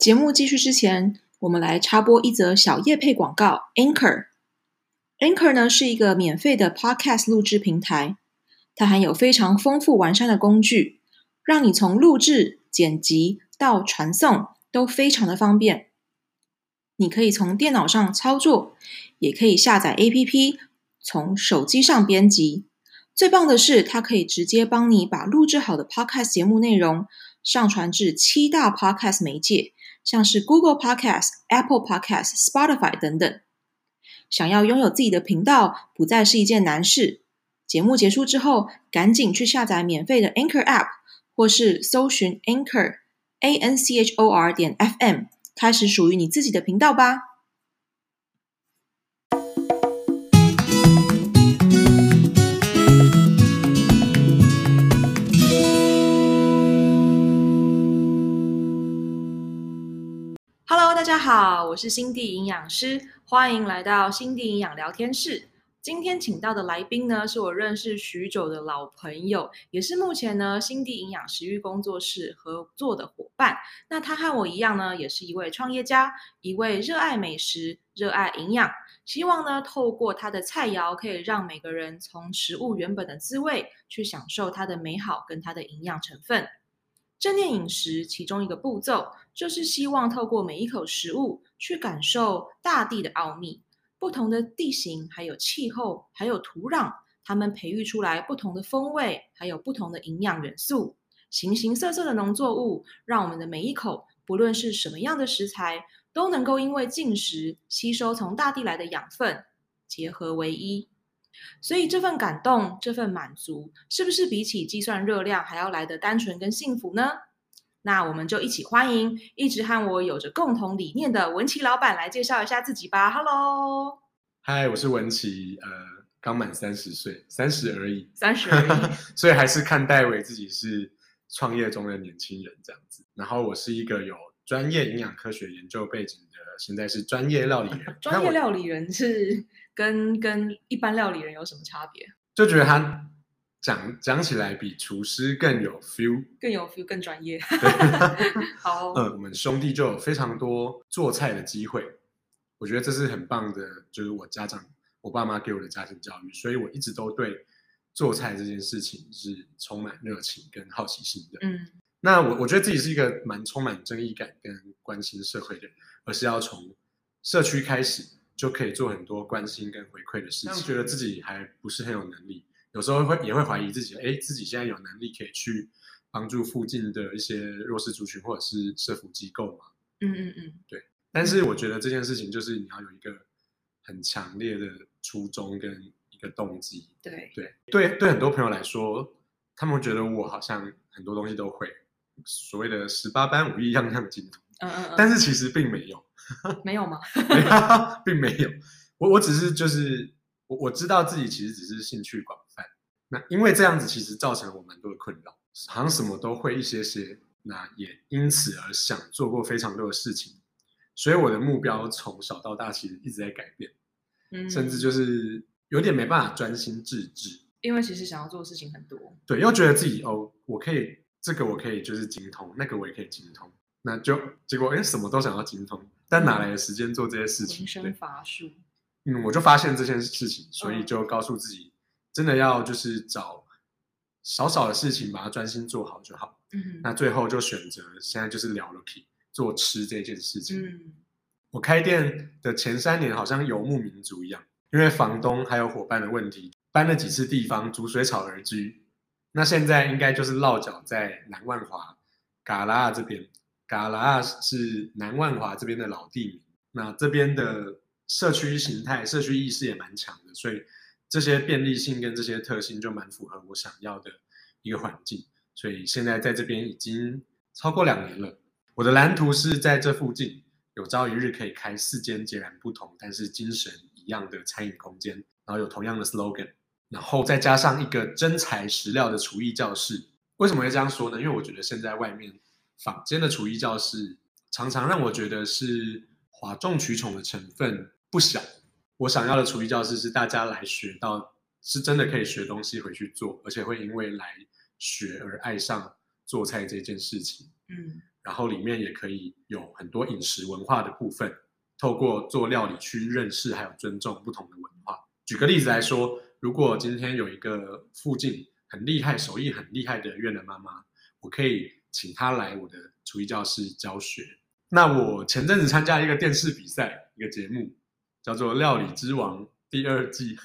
节目继续之前，我们来插播一则小叶配广告。Anchor Anchor 呢是一个免费的 Podcast 录制平台，它含有非常丰富完善的工具，让你从录制、剪辑到传送都非常的方便。你可以从电脑上操作，也可以下载 APP，从手机上编辑。最棒的是，它可以直接帮你把录制好的 Podcast 节目内容上传至七大 Podcast 媒介。像是 Google Podcast、Apple Podcast、Spotify 等等，想要拥有自己的频道，不再是一件难事。节目结束之后，赶紧去下载免费的 Anchor App，或是搜寻 Anchor A N C H O R 点 F M，开始属于你自己的频道吧。大家好，我是心地营养师，欢迎来到心地营养聊天室。今天请到的来宾呢，是我认识许久的老朋友，也是目前呢心地营养食育工作室合作的伙伴。那他和我一样呢，也是一位创业家，一位热爱美食、热爱营养，希望呢透过他的菜肴，可以让每个人从食物原本的滋味，去享受它的美好跟它的营养成分。正念饮食其中一个步骤，就是希望透过每一口食物去感受大地的奥秘，不同的地形，还有气候，还有土壤，它们培育出来不同的风味，还有不同的营养元素，形形色色的农作物，让我们的每一口，不论是什么样的食材，都能够因为进食吸收从大地来的养分，结合为一。所以这份感动，这份满足，是不是比起计算热量还要来得单纯跟幸福呢？那我们就一起欢迎一直和我有着共同理念的文琪老板来介绍一下自己吧。Hello，嗨，我是文琪，呃，刚满三十岁，三十而已，三十而已，所以还是看待为自己是创业中的年轻人这样子。然后我是一个有专业营养科学研究背景的，现在是专业料理人。专业料理人是？跟跟一般料理人有什么差别？就觉得他讲讲起来比厨师更有 feel，更有 feel，更专业。好，嗯，我们兄弟就有非常多做菜的机会，我觉得这是很棒的，就是我家长我爸妈给我的家庭教育，所以我一直都对做菜这件事情是充满热情跟好奇心的。嗯，那我我觉得自己是一个蛮充满正义感跟关心社会的人，而是要从社区开始。就可以做很多关心跟回馈的事情。觉得自己还不是很有能力，有时候会也会怀疑自己，哎，自己现在有能力可以去帮助附近的一些弱势族群或者是社福机构吗？嗯嗯嗯，对。但是我觉得这件事情就是你要有一个很强烈的初衷跟一个动机。对对对对，很多朋友来说，他们觉得我好像很多东西都会，所谓的十八般武艺样样精通。嗯嗯嗯。但是其实并没有。没有吗？并没有，我我只是就是我我知道自己其实只是兴趣广泛，那因为这样子其实造成了我蛮多的困扰，好像什么都会一些些，那也因此而想做过非常多的事情，所以我的目标从小到大其实一直在改变，嗯，甚至就是有点没办法专心致志，因为其实想要做的事情很多，对，又觉得自己哦，我可以这个我可以就是精通，那个我也可以精通，那就结果哎什么都想要精通。但哪来的时间做这些事情？人生乏术。嗯，我就发现这件事情，所以就告诉自己，真的要就是找少少的事情把它专心做好就好。嗯，那最后就选择现在就是聊了做吃这件事情。嗯，我开店的前三年好像游牧民族一样，因为房东还有伙伴的问题，搬了几次地方，逐水草而居。那现在应该就是落脚在南万华、嘎拉这边。嘎拉是南万华这边的老地名，那这边的社区形态、社区意识也蛮强的，所以这些便利性跟这些特性就蛮符合我想要的一个环境。所以现在在这边已经超过两年了。我的蓝图是在这附近有朝一日可以开四间截然不同，但是精神一样的餐饮空间，然后有同样的 slogan，然后再加上一个真材实料的厨艺教室。为什么会这样说呢？因为我觉得现在外面。坊间的厨艺教室常常让我觉得是哗众取宠的成分不小。我想要的厨艺教室是大家来学到，是真的可以学东西回去做，而且会因为来学而爱上做菜这件事情。嗯，然后里面也可以有很多饮食文化的部分，透过做料理去认识还有尊重不同的文化。举个例子来说，如果今天有一个附近很厉害、手艺很厉害的越南妈妈，我可以请他来我的厨艺教室教学。那我前阵子参加一个电视比赛，一个节目叫做《料理之王》第二季，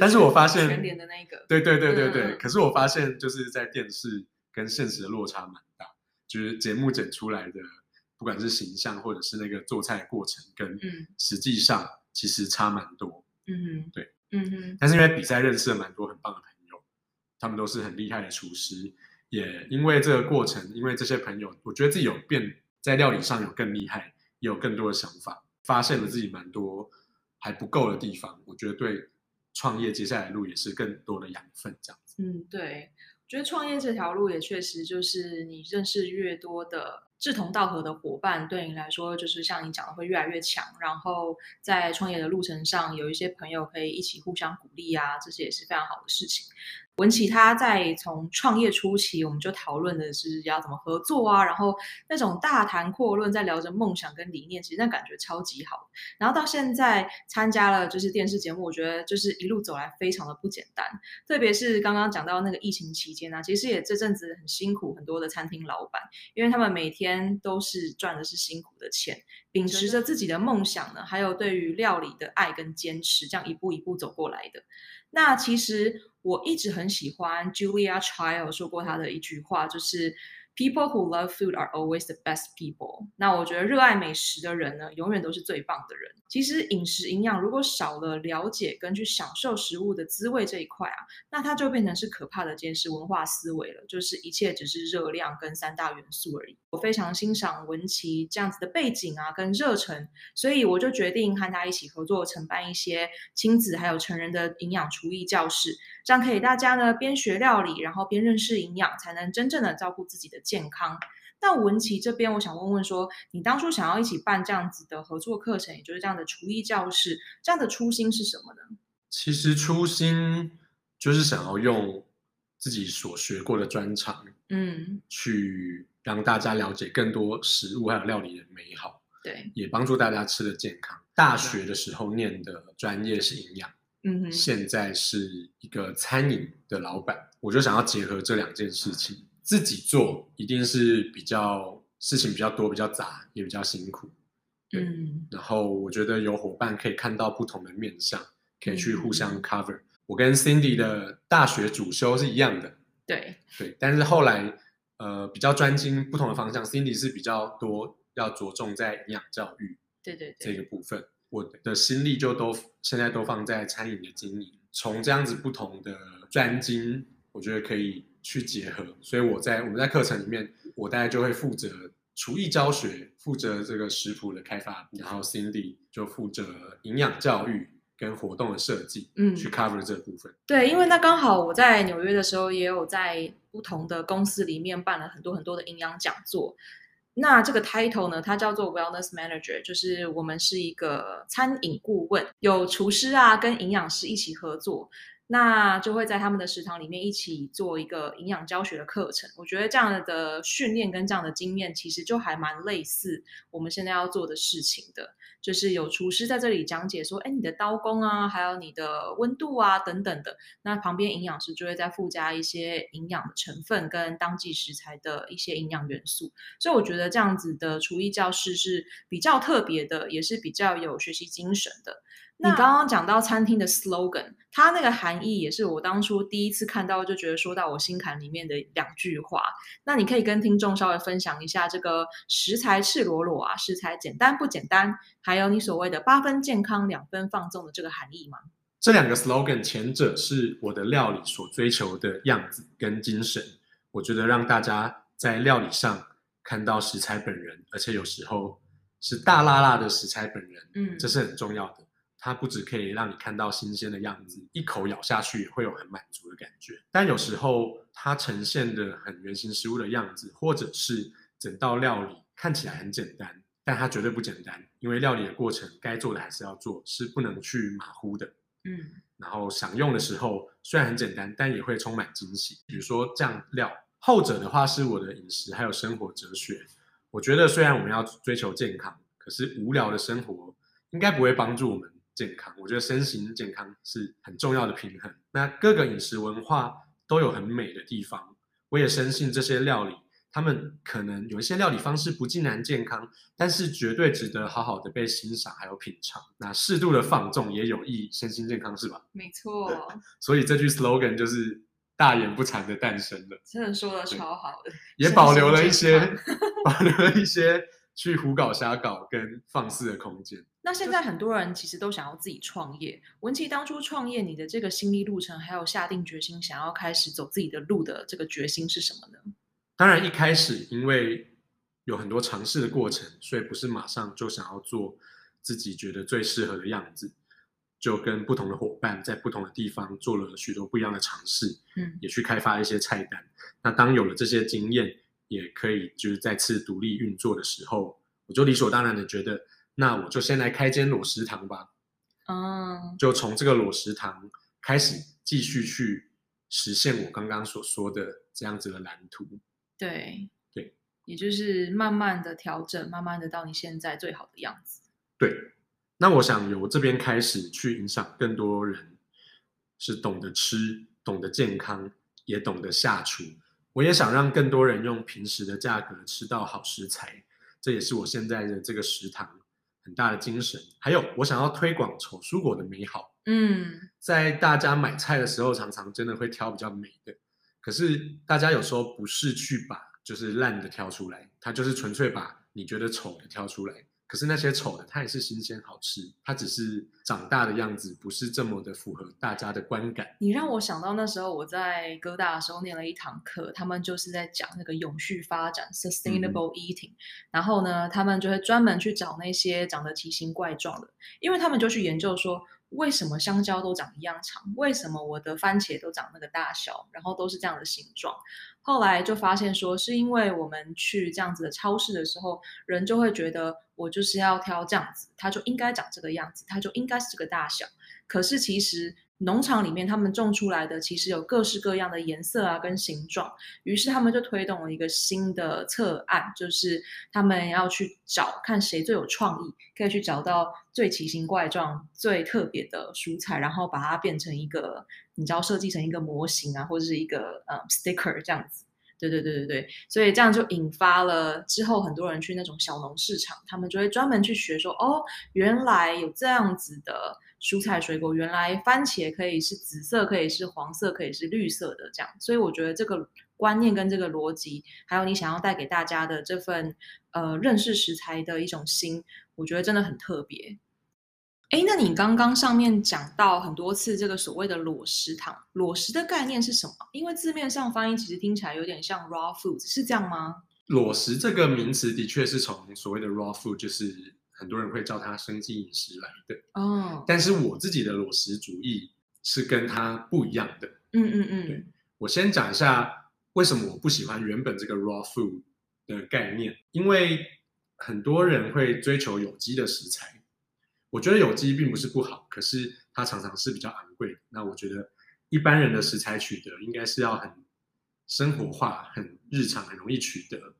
但是我发现全联的那个，对对对对对，嗯、可是我发现就是在电视跟现实的落差蛮大，就是节目整出来的，不管是形象或者是那个做菜的过程，跟实际上其实差蛮多。嗯哼，对，嗯哼，但是因为比赛认识了蛮多很棒的朋友，他们都是很厉害的厨师，也因为这个过程，因为这些朋友，我觉得自己有变，在料理上有更厉害，有更多的想法，发现了自己蛮多还不够的地方，我觉得对创业接下来的路也是更多的养分，这样子。嗯，对，我觉得创业这条路也确实就是你认识越多的。志同道合的伙伴对你来说，就是像你讲的，会越来越强。然后在创业的路程上，有一些朋友可以一起互相鼓励啊，这些也是非常好的事情。文琪他在从创业初期，我们就讨论的是要怎么合作啊，然后那种大谈阔论，在聊着梦想跟理念，其实那感觉超级好。然后到现在参加了就是电视节目，我觉得就是一路走来非常的不简单。特别是刚刚讲到那个疫情期间呢、啊，其实也这阵子很辛苦，很多的餐厅老板，因为他们每天都是赚的是辛苦的钱，秉持着自己的梦想呢，还有对于料理的爱跟坚持，这样一步一步走过来的。那其实。我一直很喜欢 Julia Child 说过他的一句话，就是 People who love food are always the best people。那我觉得热爱美食的人呢，永远都是最棒的人。其实饮食营养如果少了了解跟去享受食物的滋味这一块啊，那它就变成是可怕的监视文化思维了，就是一切只是热量跟三大元素而已。我非常欣赏文琪这样子的背景啊跟热忱，所以我就决定和他一起合作，承办一些亲子还有成人的营养厨艺教室。这样可以，大家呢边学料理，然后边认识营养，才能真正的照顾自己的健康。那文琪这边，我想问问说，你当初想要一起办这样子的合作课程，也就是这样的厨艺教室，这样的初心是什么呢？其实初心就是想要用自己所学过的专长，嗯，去让大家了解更多食物还有料理的美好，对，也帮助大家吃得健康。大学的时候念的专业是营养。现在是一个餐饮的老板，我就想要结合这两件事情，自己做一定是比较事情比较多、比较杂，也比较辛苦。嗯，然后我觉得有伙伴可以看到不同的面相，可以去互相 cover。嗯、我跟 Cindy 的大学主修是一样的，对对，但是后来呃比较专精不同的方向，Cindy 是比较多要着重在营养教育，对对对，这个部分。我的心力就都现在都放在餐饮的经营，从这样子不同的专精，我觉得可以去结合。所以我在我们在课程里面，我大概就会负责厨艺教学，负责这个食谱的开发，然后 Cindy 就负责营养教育跟活动的设计，嗯，去 cover 这部分。对，因为那刚好我在纽约的时候，也有在不同的公司里面办了很多很多的营养讲座。那这个 title 呢，它叫做 Wellness Manager，就是我们是一个餐饮顾问，有厨师啊跟营养师一起合作，那就会在他们的食堂里面一起做一个营养教学的课程。我觉得这样的训练跟这样的经验，其实就还蛮类似我们现在要做的事情的。就是有厨师在这里讲解说，哎，你的刀工啊，还有你的温度啊，等等的。那旁边营养师就会再附加一些营养成分跟当季食材的一些营养元素。所以我觉得这样子的厨艺教室是比较特别的，也是比较有学习精神的。你刚刚讲到餐厅的 slogan，它那个含义也是我当初第一次看到就觉得说到我心坎里面的两句话。那你可以跟听众稍微分享一下这个食材赤裸裸啊，食材简单不简单，还有你所谓的八分健康两分放纵的这个含义吗？这两个 slogan，前者是我的料理所追求的样子跟精神，我觉得让大家在料理上看到食材本人，而且有时候是大辣辣的食材本人，嗯，这是很重要的。它不只可以让你看到新鲜的样子，一口咬下去也会有很满足的感觉。但有时候它呈现的很原型食物的样子，或者是整道料理看起来很简单，但它绝对不简单，因为料理的过程该做的还是要做，是不能去马虎的。嗯，然后享用的时候虽然很简单，但也会充满惊喜。比如说酱料后者的话是我的饮食还有生活哲学。我觉得虽然我们要追求健康，可是无聊的生活应该不会帮助我们健康。我觉得身形健康是很重要的平衡。那各个饮食文化都有很美的地方，我也深信这些料理。他们可能有一些料理方式不尽然健康，但是绝对值得好好的被欣赏还有品尝。那适度的放纵也有益身心健康，是吧？没错。所以这句 slogan 就是大言不惭的诞生了。真的说的超好的，也保留了一些，保留了一些去胡搞瞎搞跟放肆的空间。那现在很多人其实都想要自己创业。文琪当初创业，你的这个心理路程，还有下定决心想要开始走自己的路的这个决心是什么呢？当然，一开始因为有很多尝试的过程，所以不是马上就想要做自己觉得最适合的样子，就跟不同的伙伴在不同的地方做了许多不一样的尝试，嗯，也去开发一些菜单。那当有了这些经验，也可以就是再次独立运作的时候，我就理所当然的觉得，那我就先来开间裸食堂吧。嗯，就从这个裸食堂开始，继续去实现我刚刚所说的这样子的蓝图。对对，也就是慢慢的调整，慢慢的到你现在最好的样子。对，那我想由这边开始去影响更多人，是懂得吃、懂得健康，也懂得下厨。我也想让更多人用平时的价格吃到好食材，这也是我现在的这个食堂很大的精神。还有，我想要推广丑蔬果的美好。嗯，在大家买菜的时候，常常真的会挑比较美的。可是大家有时候不是去把就是烂的挑出来，他就是纯粹把你觉得丑的挑出来。可是那些丑的，它也是新鲜好吃，它只是长大的样子不是这么的符合大家的观感。你让我想到那时候我在哥大的时候念了一堂课，他们就是在讲那个永续发展 （sustainable eating），嗯。然后呢，他们就会专门去找那些长得奇形怪状的，因为他们就去研究说。为什么香蕉都长一样长？为什么我的番茄都长那个大小，然后都是这样的形状？后来就发现说，是因为我们去这样子的超市的时候，人就会觉得我就是要挑这样子，它就应该长这个样子，它就应该是这个大小。可是其实。农场里面，他们种出来的其实有各式各样的颜色啊，跟形状。于是他们就推动了一个新的策案，就是他们要去找看谁最有创意，可以去找到最奇形怪状、最特别的蔬菜，然后把它变成一个，你知道，设计成一个模型啊，或者是一个呃 sticker 这样子。对对对对对，所以这样就引发了之后很多人去那种小农市场，他们就会专门去学说，哦，原来有这样子的。蔬菜水果，原来番茄可以是紫色，可以是黄色，可以是绿色的这样，所以我觉得这个观念跟这个逻辑，还有你想要带给大家的这份呃认识食材的一种心，我觉得真的很特别。哎，那你刚刚上面讲到很多次这个所谓的裸食堂，裸食的概念是什么？因为字面上翻译其实听起来有点像 raw food，是这样吗？裸食这个名词的确是从所谓的 raw food，就是。很多人会叫它生机饮食来的哦，但是我自己的裸食主义是跟它不一样的。嗯嗯嗯，对，我先讲一下为什么我不喜欢原本这个 raw food 的概念，因为很多人会追求有机的食材，我觉得有机并不是不好，可是它常常是比较昂贵。那我觉得一般人的食材取得应该是要很生活化、很日常、很容易取得。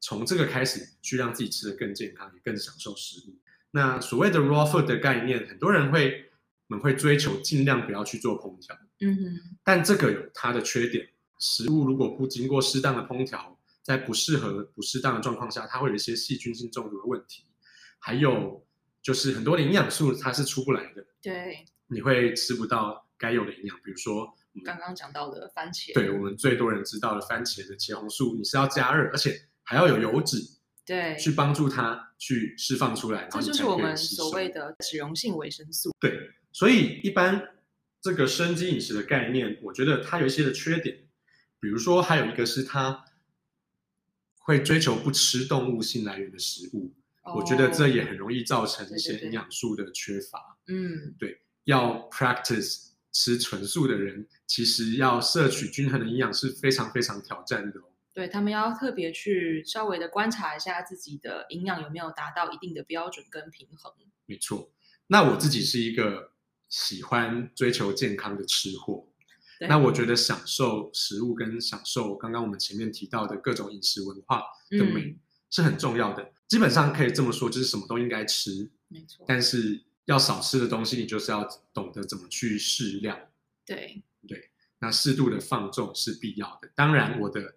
从这个开始去让自己吃得更健康，也更享受食物。那所谓的 raw food 的概念，很多人会们会追求尽量不要去做烹调。嗯哼。但这个有它的缺点，食物如果不经过适当的烹调，在不适合、不适当的状况下，它会有一些细菌性中毒的问题。还有就是很多的营养素它是出不来的。对。你会吃不到该有的营养，比如说刚刚讲到的番茄。对，我们最多人知道的番茄的茄红素，你是要加热，而且。还要有油脂，对，去帮助它去释放出来，这就是我们所谓的脂溶性维生素。对，所以一般这个生机饮食的概念，我觉得它有一些的缺点，比如说还有一个是它会追求不吃动物性来源的食物，哦，我觉得这也很容易造成一些营养素的缺乏。嗯，对，要 practice 吃纯素的人，其实要摄取均衡的营养是非常非常挑战的。对，他们要特别去稍微的观察一下自己的营养有没有达到一定的标准跟平衡。没错，那我自己是一个喜欢追求健康的吃货，那我觉得享受食物跟享受刚刚我们前面提到的各种饮食文化的美是很重要的。嗯、基本上可以这么说，就是什么都应该吃，没错。但是要少吃的东西，你就是要懂得怎么去适量。对对，那适度的放纵是必要的。当然，我的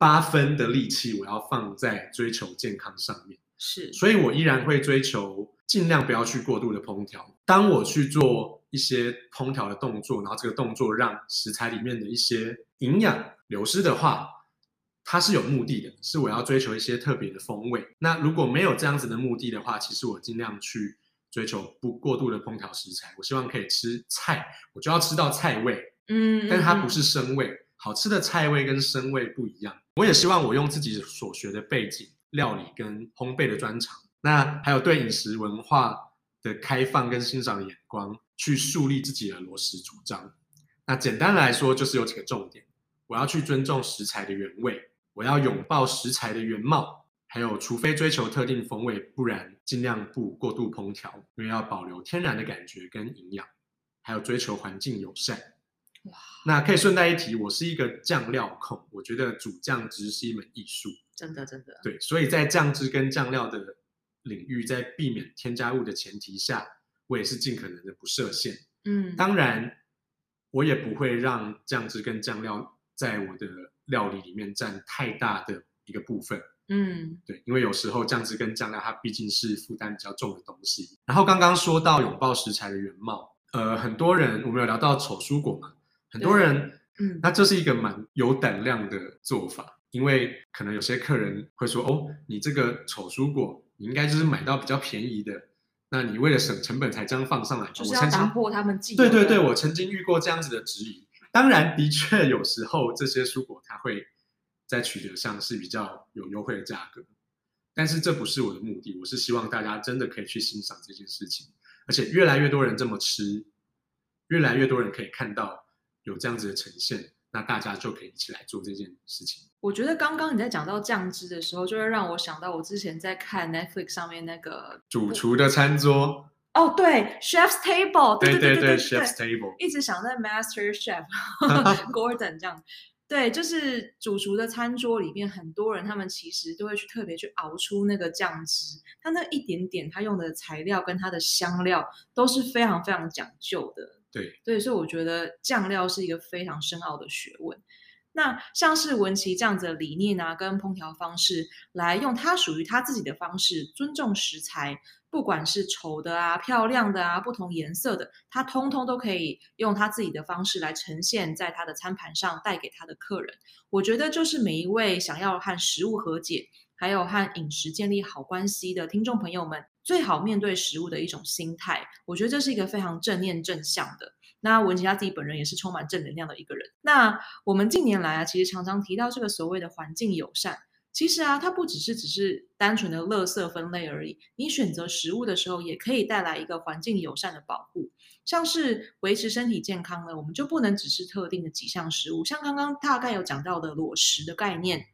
八分的力气我要放在追求健康上面，是，所以我依然会追求尽量不要去过度的烹调。当我去做。一些烹调的动作，然后这个动作让食材里面的一些营养流失的话，它是有目的的，是我要追求一些特别的风味。那如果没有这样子的目的的话，其实我尽量去追求不过度的烹调食材。我希望可以吃菜，我就要吃到菜味，嗯，但它不是生味。好吃的菜味跟生味不一样。我也希望我用自己所学的背景、料理跟烘焙的专长，那还有对饮食文化的开放跟欣赏的眼光。去树立自己的罗食主张。那简单来说，就是有几个重点：我要去尊重食材的原味，我要拥抱食材的原貌，还有除非追求特定风味，不然尽量不过度烹调，因为要保留天然的感觉跟营养，还有追求环境友善。哇！那可以顺带一提，我是一个酱料控，我觉得煮酱汁是一门艺术。真的，真的。对，所以在酱汁跟酱料的领域，在避免添加物的前提下。我也是尽可能的不设限，嗯，当然，我也不会让酱汁跟酱料在我的料理里面占太大的一个部分，嗯，对，因为有时候酱汁跟酱料它毕竟是负担比较重的东西。然后刚刚说到拥抱食材的原貌，呃，很多人我们有聊到丑蔬果嘛，很多人，嗯，那这是一个蛮有胆量的做法，因为可能有些客人会说，哦，你这个丑蔬果，你应该就是买到比较便宜的。那你为了省成本才这样放上来，就是要打破他们既有对对对，我曾经遇过这样子的质疑。当然，的确有时候这些蔬果它会在取得上是比较有优惠的价格，但是这不是我的目的。我是希望大家真的可以去欣赏这件事情，而且越来越多人这么吃，越来越多人可以看到有这样子的呈现。那大家就可以一起来做这件事情。我觉得刚刚你在讲到酱汁的时候，就会让我想到我之前在看 Netflix 上面那个主厨的餐桌。哦，对，Chef's Table，对对对对，对，Chef's Table，一直想在 Master Chef Gordon 这样。对，就是主厨的餐桌里面，很多人他们其实都会去特别去熬出那个酱汁，他那一点点他用的材料跟他的香料都是非常非常讲究的。对对，所以我觉得酱料是一个非常深奥的学问。那像是文琪这样子的理念啊，跟烹调方式，来用他属于他自己的方式，尊重食材，不管是丑的啊、漂亮的啊、不同颜色的，他通通都可以用他自己的方式来呈现在他的餐盘上，带给他的客人。我觉得就是每一位想要和食物和解，还有和饮食建立好关系的听众朋友们。最好面对食物的一种心态，我觉得这是一个非常正念正向的。那文琪他自己本人也是充满正能量的一个人。那我们近年来啊，其实常常提到这个所谓的环境友善，其实啊，它不只是只是单纯的垃圾分类而已。你选择食物的时候，也可以带来一个环境友善的保护。像是维持身体健康呢，我们就不能只是特定的几项食物，像刚刚大概有讲到的裸食的概念，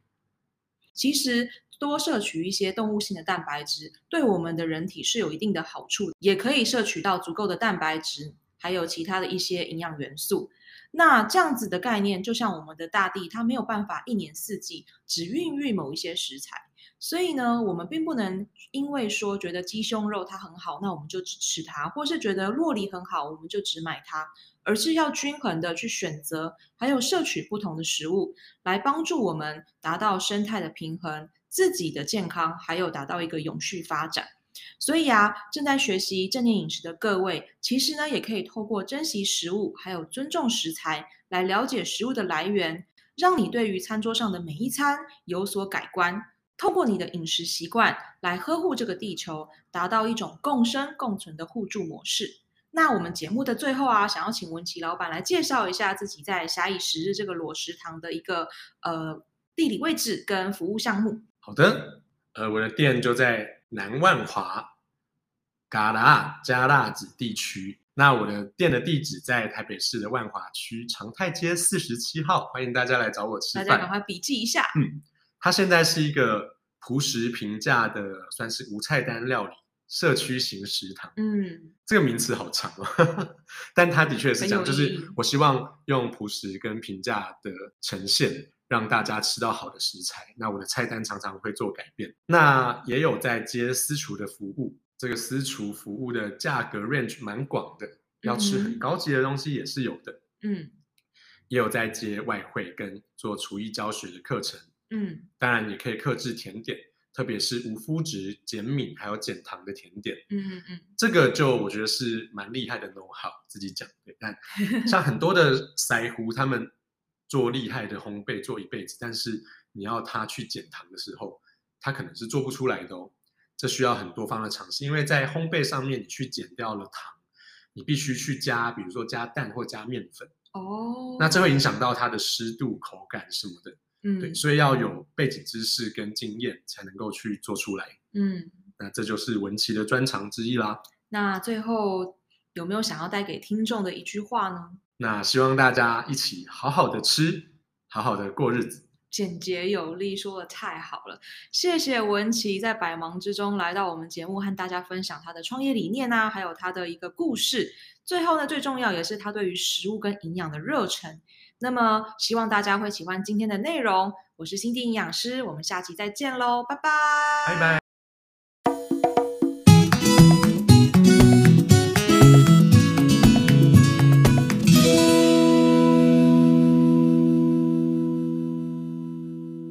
其实。多摄取一些动物性的蛋白质，对我们的人体是有一定的好处，也可以摄取到足够的蛋白质，还有其他的一些营养元素。那这样子的概念，就像我们的大地，它没有办法一年四季只孕育某一些食材，所以呢，我们并不能因为说觉得鸡胸肉它很好，那我们就只吃它，或是觉得洛梨很好，我们就只买它。而是要均衡的去选择，还有摄取不同的食物，来帮助我们达到生态的平衡、自己的健康，还有达到一个永续发展。所以啊，正在学习正念饮食的各位，其实呢，也可以透过珍惜食物，还有尊重食材，来了解食物的来源，让你对于餐桌上的每一餐有所改观。透过你的饮食习惯来呵护这个地球，达到一种共生共存的互助模式。那我们节目的最后啊，想要请文琪老板来介绍一下自己在暇以食日这个裸食堂的一个呃地理位置跟服务项目。好的，呃，我的店就在南万华，嘎达加辣子地区。那我的店的地址在台北市的万华区长泰街四十七号，欢迎大家来找我吃饭。大家赶快笔记一下。嗯，它现在是一个朴实平价的，算是无菜单料理。社区型食堂，嗯，这个名词好长哦，但它的确是这样，就是我希望用朴实跟平价的呈现，让大家吃到好的食材。那我的菜单常常会做改变，那也有在接私厨的服务，这个私厨服务的价格 range 蛮广的，要吃很高级的东西也是有的，嗯，也有在接外汇跟做厨艺教学的课程，嗯，当然也可以克制甜点。特别是无麸质、减敏还有减糖的甜点，嗯嗯嗯，这个就我觉得是蛮厉害的 know-how，自己讲对。但像很多的 腮胡，他们做厉害的烘焙做一辈子，但是你要他去减糖的时候，他可能是做不出来的哦。这需要很多方的尝试，因为在烘焙上面，你去减掉了糖，你必须去加，比如说加蛋或加面粉哦，那这会影响到它的湿度、口感什么的。嗯，对，所以要有背景知识跟经验，才能够去做出来。嗯，那这就是文琪的专长之一啦。那最后有没有想要带给听众的一句话呢？那希望大家一起好好的吃，好好的过日子。简洁有力，说的太好了。谢谢文琪在百忙之中来到我们节目，和大家分享他的创业理念啊，还有他的一个故事。最后呢，最重要也是他对于食物跟营养的热忱。那么，希望大家会喜欢今天的内容。我是心地营养师，我们下期再见喽，拜拜，拜拜。